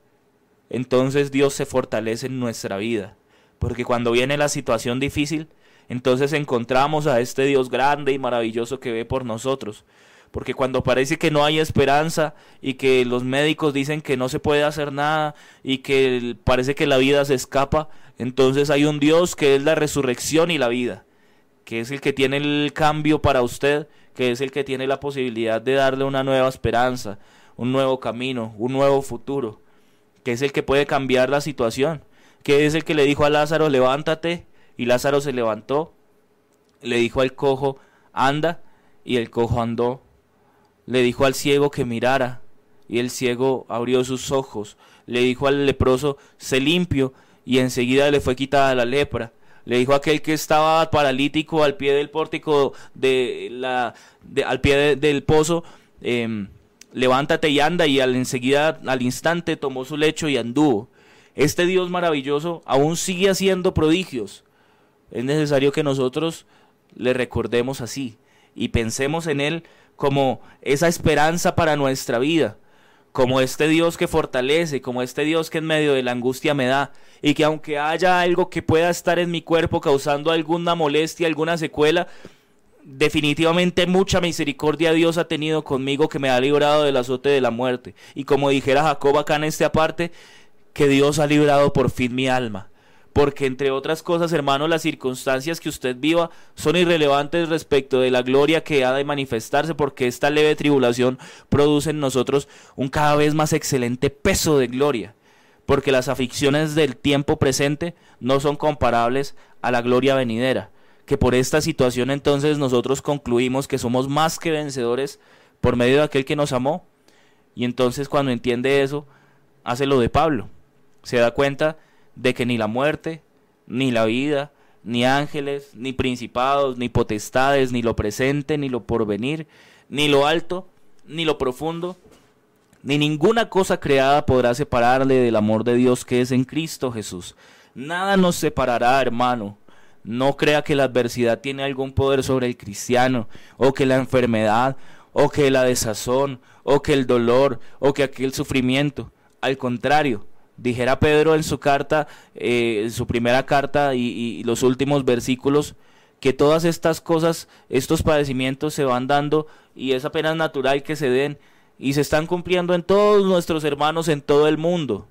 entonces Dios se fortalece en nuestra vida. Porque cuando viene la situación difícil, entonces encontramos a este Dios grande y maravilloso que ve por nosotros. Porque cuando parece que no hay esperanza y que los médicos dicen que no se puede hacer nada y que parece que la vida se escapa, entonces hay un Dios que es la resurrección y la vida, que es el que tiene el cambio para usted, que es el que tiene la posibilidad de darle una nueva esperanza, un nuevo camino, un nuevo futuro, que es el que puede cambiar la situación, que es el que le dijo a Lázaro, levántate, y Lázaro se levantó, le dijo al cojo, anda, y el cojo andó, le dijo al ciego que mirara, y el ciego abrió sus ojos, le dijo al leproso, sé limpio, y enseguida le fue quitada la lepra. Le dijo aquel que estaba paralítico al pie del pórtico de la, al pie del pozo, eh, levántate y anda, y al enseguida, al instante, tomó su lecho y anduvo. Este Dios maravilloso aún sigue haciendo prodigios. Es necesario que nosotros le recordemos así y pensemos en Él como esa esperanza para nuestra vida, como este Dios que fortalece, como este Dios que en medio de la angustia me da, y que aunque haya algo que pueda estar en mi cuerpo causando alguna molestia, alguna secuela, definitivamente mucha misericordia Dios ha tenido conmigo que me ha librado del azote de la muerte. Y como dijera Jacob acá en este aparte, que Dios ha librado por fin mi alma. Porque entre otras cosas, hermano, las circunstancias que usted viva son irrelevantes respecto de la gloria que ha de manifestarse, porque esta leve tribulación produce en nosotros un cada vez más excelente peso de gloria. Porque las aflicciones del tiempo presente no son comparables a la gloria venidera que por esta situación entonces nosotros concluimos que somos más que vencedores por medio de aquel que nos amó. Y entonces cuando entiende eso, hace lo de Pablo. Se da cuenta de que ni la muerte, ni la vida, ni ángeles, ni principados, ni potestades, ni lo presente, ni lo porvenir, ni lo alto, ni lo profundo, ni ninguna cosa creada podrá separarle del amor de Dios que es en Cristo Jesús. Nada nos separará, hermano, no crea que la adversidad tiene algún poder sobre el cristiano, o que la enfermedad, o que la desazón, o que el dolor, o que aquel sufrimiento. Al contrario, dijera Pedro en su carta, eh, en su primera carta y, y los últimos versículos, que todas estas cosas, estos padecimientos se van dando y es apenas natural que se den y se están cumpliendo en todos nuestros hermanos en todo el mundo.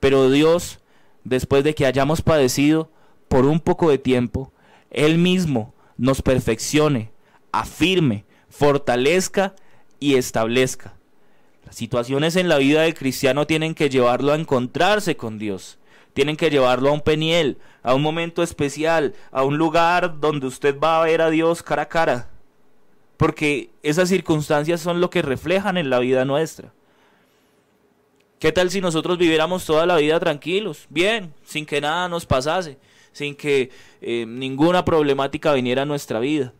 Pero Dios, después de que hayamos padecido, por un poco de tiempo, Él mismo nos perfeccione, afirme, fortalezca y establezca. Las situaciones en la vida del cristiano tienen que llevarlo a encontrarse con Dios. Tienen que llevarlo a un peniel, a un momento especial, a un lugar donde usted va a ver a Dios cara a cara. Porque esas circunstancias son lo que reflejan en la vida nuestra. ¿Qué tal si nosotros viviéramos toda la vida tranquilos, bien, sin que nada nos pasase? sin que eh, ninguna problemática viniera a nuestra vida.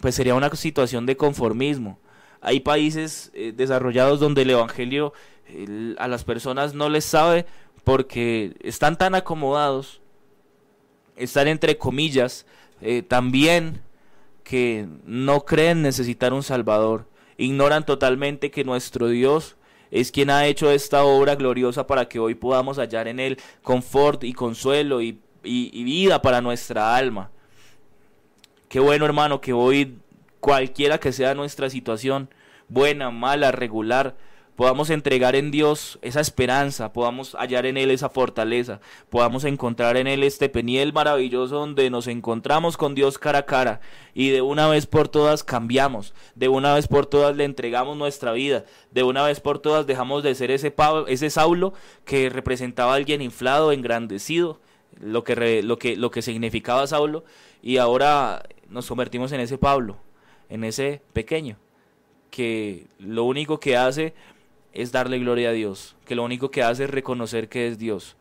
Pues sería una situación de conformismo. Hay países eh, desarrollados donde el Evangelio a las personas no les sabe porque están tan acomodados, están entre comillas, eh, también que no creen necesitar un Salvador, ignoran totalmente que nuestro Dios es quien ha hecho esta obra gloriosa para que hoy podamos hallar en él confort y consuelo y, vida para nuestra alma. Qué bueno hermano que hoy cualquiera que sea nuestra situación, buena, mala, regular, podamos entregar en Dios esa esperanza, podamos hallar en Él esa fortaleza, podamos encontrar en Él este peniel maravilloso donde nos encontramos con Dios cara a cara y de una vez por todas cambiamos, de una vez por todas le entregamos nuestra vida, de una vez por todas dejamos de ser ese, Pablo, ese Saulo que representaba a alguien inflado, engrandecido, lo que, lo, que, lo que significaba Saulo, y ahora nos convertimos en ese Pablo, en ese pequeño, que lo único que hace es darle gloria a Dios, que lo único que hace es reconocer que es Dios.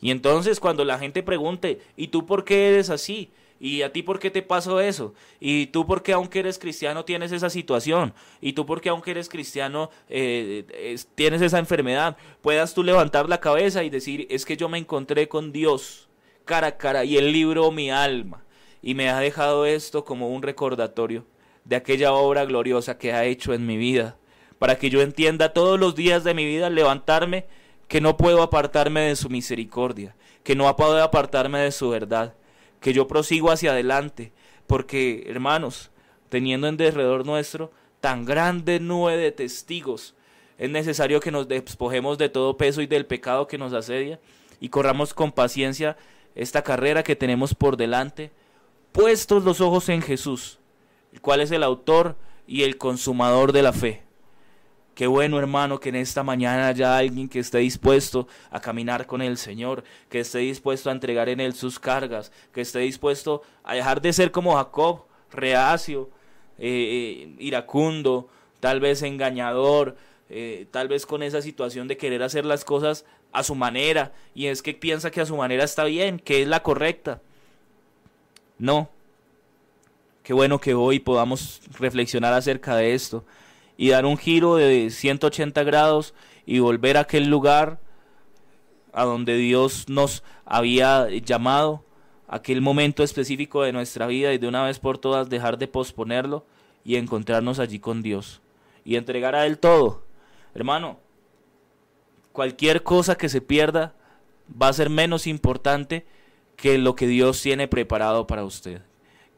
Y entonces cuando la gente pregunte, ¿y tú por qué eres así? ¿Y a ti por qué te pasó eso? ¿Y tú por qué aunque eres cristiano tienes esa situación? ¿Y tú por qué aunque eres cristiano eh, tienes esa enfermedad? Puedas tú levantar la cabeza y decir, es que yo me encontré con Dios cara a cara y Él libró mi alma. y me ha dejado esto como un recordatorio de aquella obra gloriosa que ha hecho en mi vida, para que yo entienda todos los días de mi vida al levantarme que no puedo apartarme de su misericordia, que no puedo apartarme de su verdad, que yo prosigo hacia adelante, porque, hermanos, teniendo en derredor nuestro tan grande nube de testigos, es necesario que nos despojemos de todo peso y del pecado que nos asedia y corramos con paciencia esta carrera que tenemos por delante, puestos los ojos en Jesús, el cual es el autor y el consumador de la fe. Qué bueno, hermano, que en esta mañana haya alguien que esté dispuesto a caminar con el Señor, que esté dispuesto a entregar en Él sus cargas, que esté dispuesto a dejar de ser como Jacob, reacio, eh, eh, iracundo, tal vez engañador, eh, tal vez con esa situación de querer hacer las cosas a su manera, y es que piensa que a su manera está bien, que es la correcta. No. Qué bueno que hoy podamos reflexionar acerca de esto y dar un giro de 180 grados y volver a aquel lugar a donde Dios nos había llamado, aquel momento específico de nuestra vida y de una vez por todas dejar de posponerlo y encontrarnos allí con Dios y entregar a Él todo. Hermano, cualquier cosa que se pierda va a ser menos importante que lo que Dios tiene preparado para usted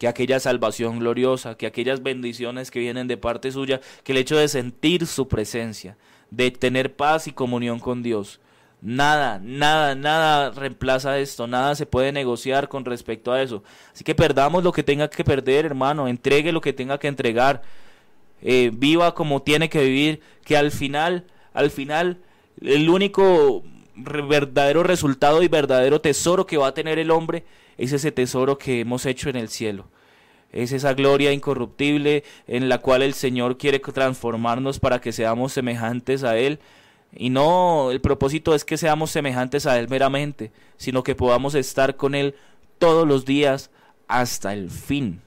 que aquella salvación gloriosa, que aquellas bendiciones que vienen de parte suya, que el hecho de sentir su presencia, de tener paz y comunión con Dios. Nada, nada, nada reemplaza esto, nada se puede negociar con respecto a eso. Así que perdamos lo que tenga que perder, hermano, entregue lo que tenga que entregar, eh, viva como tiene que vivir, que al final, al final, el único verdadero resultado y verdadero tesoro que va a tener el hombre es ese tesoro que hemos hecho en el cielo. Es esa gloria incorruptible en la cual el Señor quiere transformarnos para que seamos semejantes a Él. Y no, el propósito es que seamos semejantes a Él meramente, sino que podamos estar con Él todos los días hasta el fin.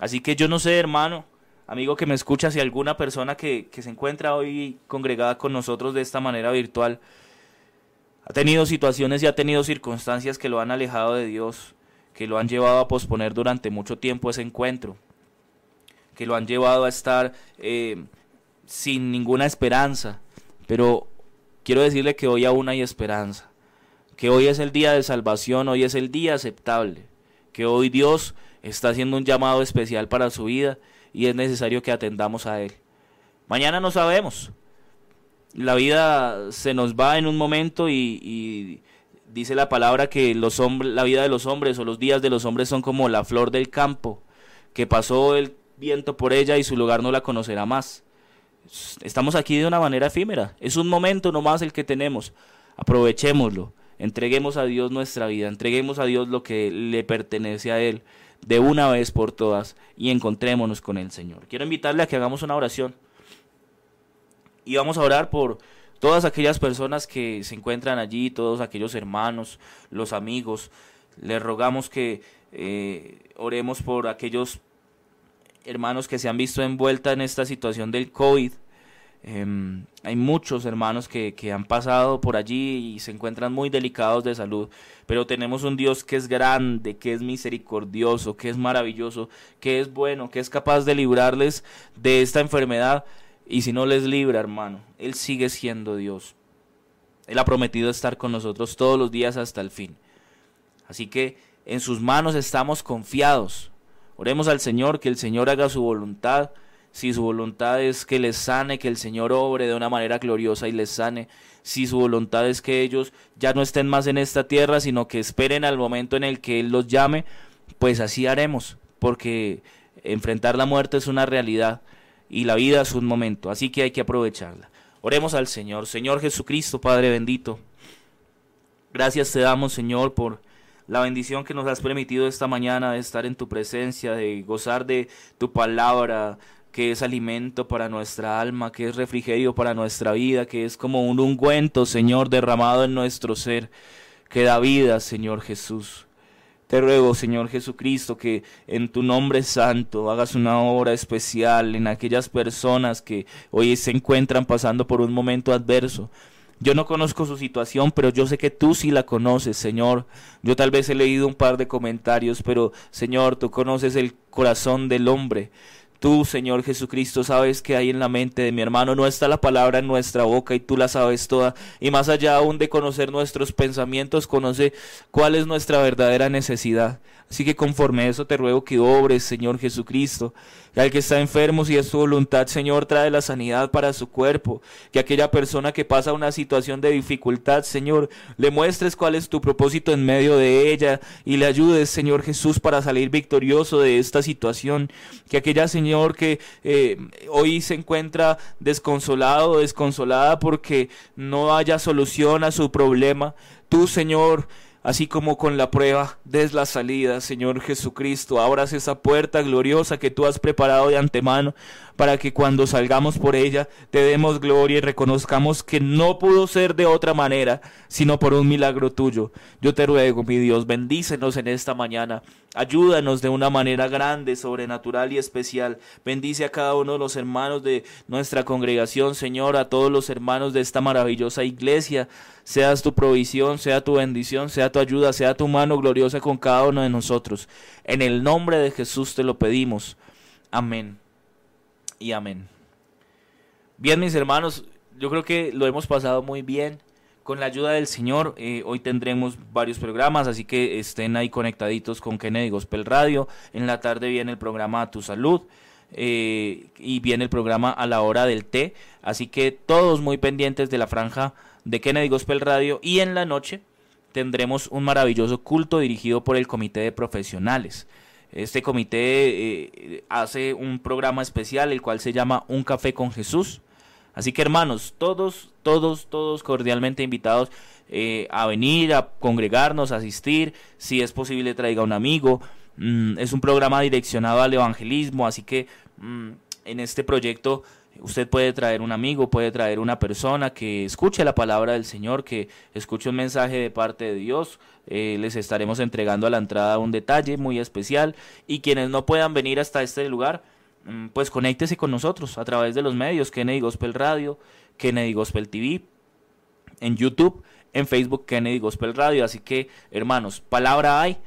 Así que yo no sé, hermano, amigo que me escucha, si alguna persona que, que se encuentra hoy congregada con nosotros de esta manera virtual, ha tenido situaciones y ha tenido circunstancias que lo han alejado de Dios, que lo han llevado a posponer durante mucho tiempo ese encuentro, que lo han llevado a estar eh, sin ninguna esperanza. Pero quiero decirle que hoy aún hay esperanza, que hoy es el día de salvación, hoy es el día aceptable, que hoy Dios está haciendo un llamado especial para su vida y es necesario que atendamos a Él. Mañana no sabemos, la vida se nos va en un momento y, dice la palabra que los hombres, la vida de los hombres o los días de los hombres son como la flor del campo, que pasó el viento por ella y su lugar no la conocerá más. Estamos aquí de una manera efímera, es un momento nomás el que tenemos, aprovechémoslo, entreguemos a Dios nuestra vida, entreguemos a Dios lo que le pertenece a Él de una vez por todas y encontrémonos con el Señor. Quiero invitarle a que hagamos una oración y vamos a orar por todas aquellas personas que se encuentran allí, todos aquellos hermanos, los amigos. Les rogamos que eh, oremos por aquellos hermanos que se han visto envuelta en esta situación del COVID. Em, hay muchos hermanos que, que, han pasado por allí y se encuentran muy delicados de salud, pero tenemos un Dios que es grande, que es misericordioso, que es maravilloso, que es bueno, que es capaz de librarles de esta enfermedad y si no les libra, hermano, Él sigue siendo Dios. Él ha prometido estar con nosotros todos los días hasta el fin. Así que en sus manos estamos confiados. Oremos al Señor, que el Señor haga su voluntad. Si su voluntad es que les sane, que el Señor obre de una manera gloriosa y les sane. Si su voluntad es que ellos ya no estén más en esta tierra, sino que esperen al momento en el que Él los llame, pues así haremos, porque enfrentar la muerte es una realidad y la vida es un momento, así que hay que aprovecharla. Oremos al Señor. Señor Jesucristo, Padre bendito, gracias te damos, Señor, por la bendición que nos has permitido esta mañana de estar en tu presencia, de gozar de tu palabra, que es alimento para nuestra alma, que es refrigerio para nuestra vida, que es como un ungüento, Señor, derramado en nuestro ser, que da vida, Señor Jesús. Te ruego, Señor Jesucristo, que en tu nombre santo hagas una obra especial en aquellas personas que hoy se encuentran pasando por un momento adverso. Yo no conozco su situación, pero yo sé que tú sí la conoces, Señor. Yo tal vez he leído un par de comentarios, pero Señor, tú conoces el corazón del hombre. Tú, Señor Jesucristo, sabes que hay en la mente de mi hermano. No está la palabra en nuestra boca y tú la sabes toda. Y más allá aún de conocer nuestros pensamientos, conoce cuál es nuestra verdadera necesidad. Así que conforme a eso te ruego que obres, Señor Jesucristo. Que al que está enfermo, si es tu voluntad, Señor, trae la sanidad para su cuerpo. Que aquella persona que pasa una situación de dificultad, Señor, le muestres cuál es tu propósito en medio de ella y le ayudes, Señor Jesús, para salir victorioso de esta situación. Que aquella, Señor, que eh, hoy se encuentra desconsolado, desconsolada porque no haya solución a su problema. Tú, Señor, así como con la prueba, des la salida, Señor Jesucristo, abras esa puerta gloriosa que tú has preparado de antemano para que cuando salgamos por ella te demos gloria y reconozcamos que no pudo ser de otra manera, sino por un milagro tuyo. Yo te ruego, mi Dios, bendícenos en esta mañana, ayúdanos de una manera grande, sobrenatural y especial. Bendice a cada uno de los hermanos de nuestra congregación, Señor, a todos los hermanos de esta maravillosa iglesia. Seas tu provisión, sea tu bendición, sea tu ayuda, sea tu mano gloriosa con cada uno de nosotros. En el nombre de Jesús te lo pedimos. Amén y amén. Bien, mis hermanos, yo creo que lo hemos pasado muy bien. Con la ayuda del Señor, eh, hoy tendremos varios programas, así que estén ahí conectaditos con Kennedy Gospel Radio. En la tarde viene el programa Tu Salud eh, y viene el programa A la Hora del Té. Así que todos muy pendientes de la franja de Kennedy Gospel Radio. Y en la noche tendremos un maravilloso culto dirigido por el Comité de Profesionales. Este comité eh, hace un programa especial, el cual se llama Un Café con Jesús. Así que hermanos, todos, todos, todos cordialmente invitados eh, a venir, a congregarnos, a asistir. Si es posible, traiga un amigo. Mm, es un programa direccionado al evangelismo, así que mm, en este proyecto Usted puede traer un amigo, puede traer una persona que escuche la palabra del Señor, que escuche un mensaje de parte de Dios. Eh, les estaremos entregando a la entrada un detalle muy especial. Y quienes no puedan venir hasta este lugar, mm, pues conéctese con nosotros a través de los medios, Kennedy Gospel Radio, Kennedy Gospel TV, en YouTube, en Facebook, Kennedy Gospel Radio. Así que, hermanos, palabra hay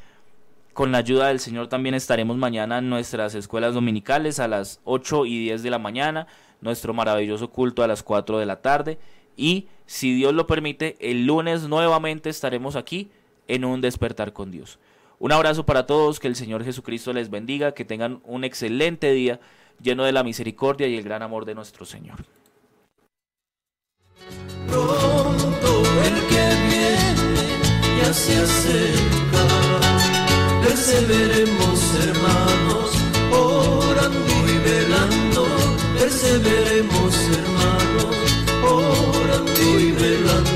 con la ayuda del Señor también estaremos mañana en nuestras escuelas dominicales a las 8 y 10 de la mañana nuestro maravilloso culto a las 4 de la tarde. Y si Dios lo permite, el lunes nuevamente estaremos aquí en un despertar con Dios. Un abrazo para todos, que el Señor Jesucristo les bendiga, que tengan un excelente día lleno de la misericordia y el gran amor de nuestro Señor. Pronto el que viene ya se perseveremos hermanos, orando y velando perseveremos hermanos, orando y velando.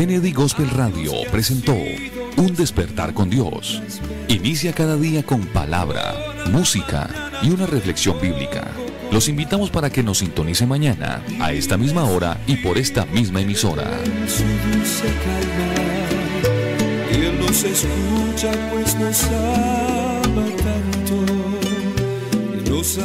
Kennedy Gospel Radio presentó Un despertar con Dios. Inicia cada día con palabra, música y una reflexión bíblica. Los invitamos para que nos sintonice mañana a esta misma hora y por esta misma emisora. Él nos escucha pues nos ama tanto. nos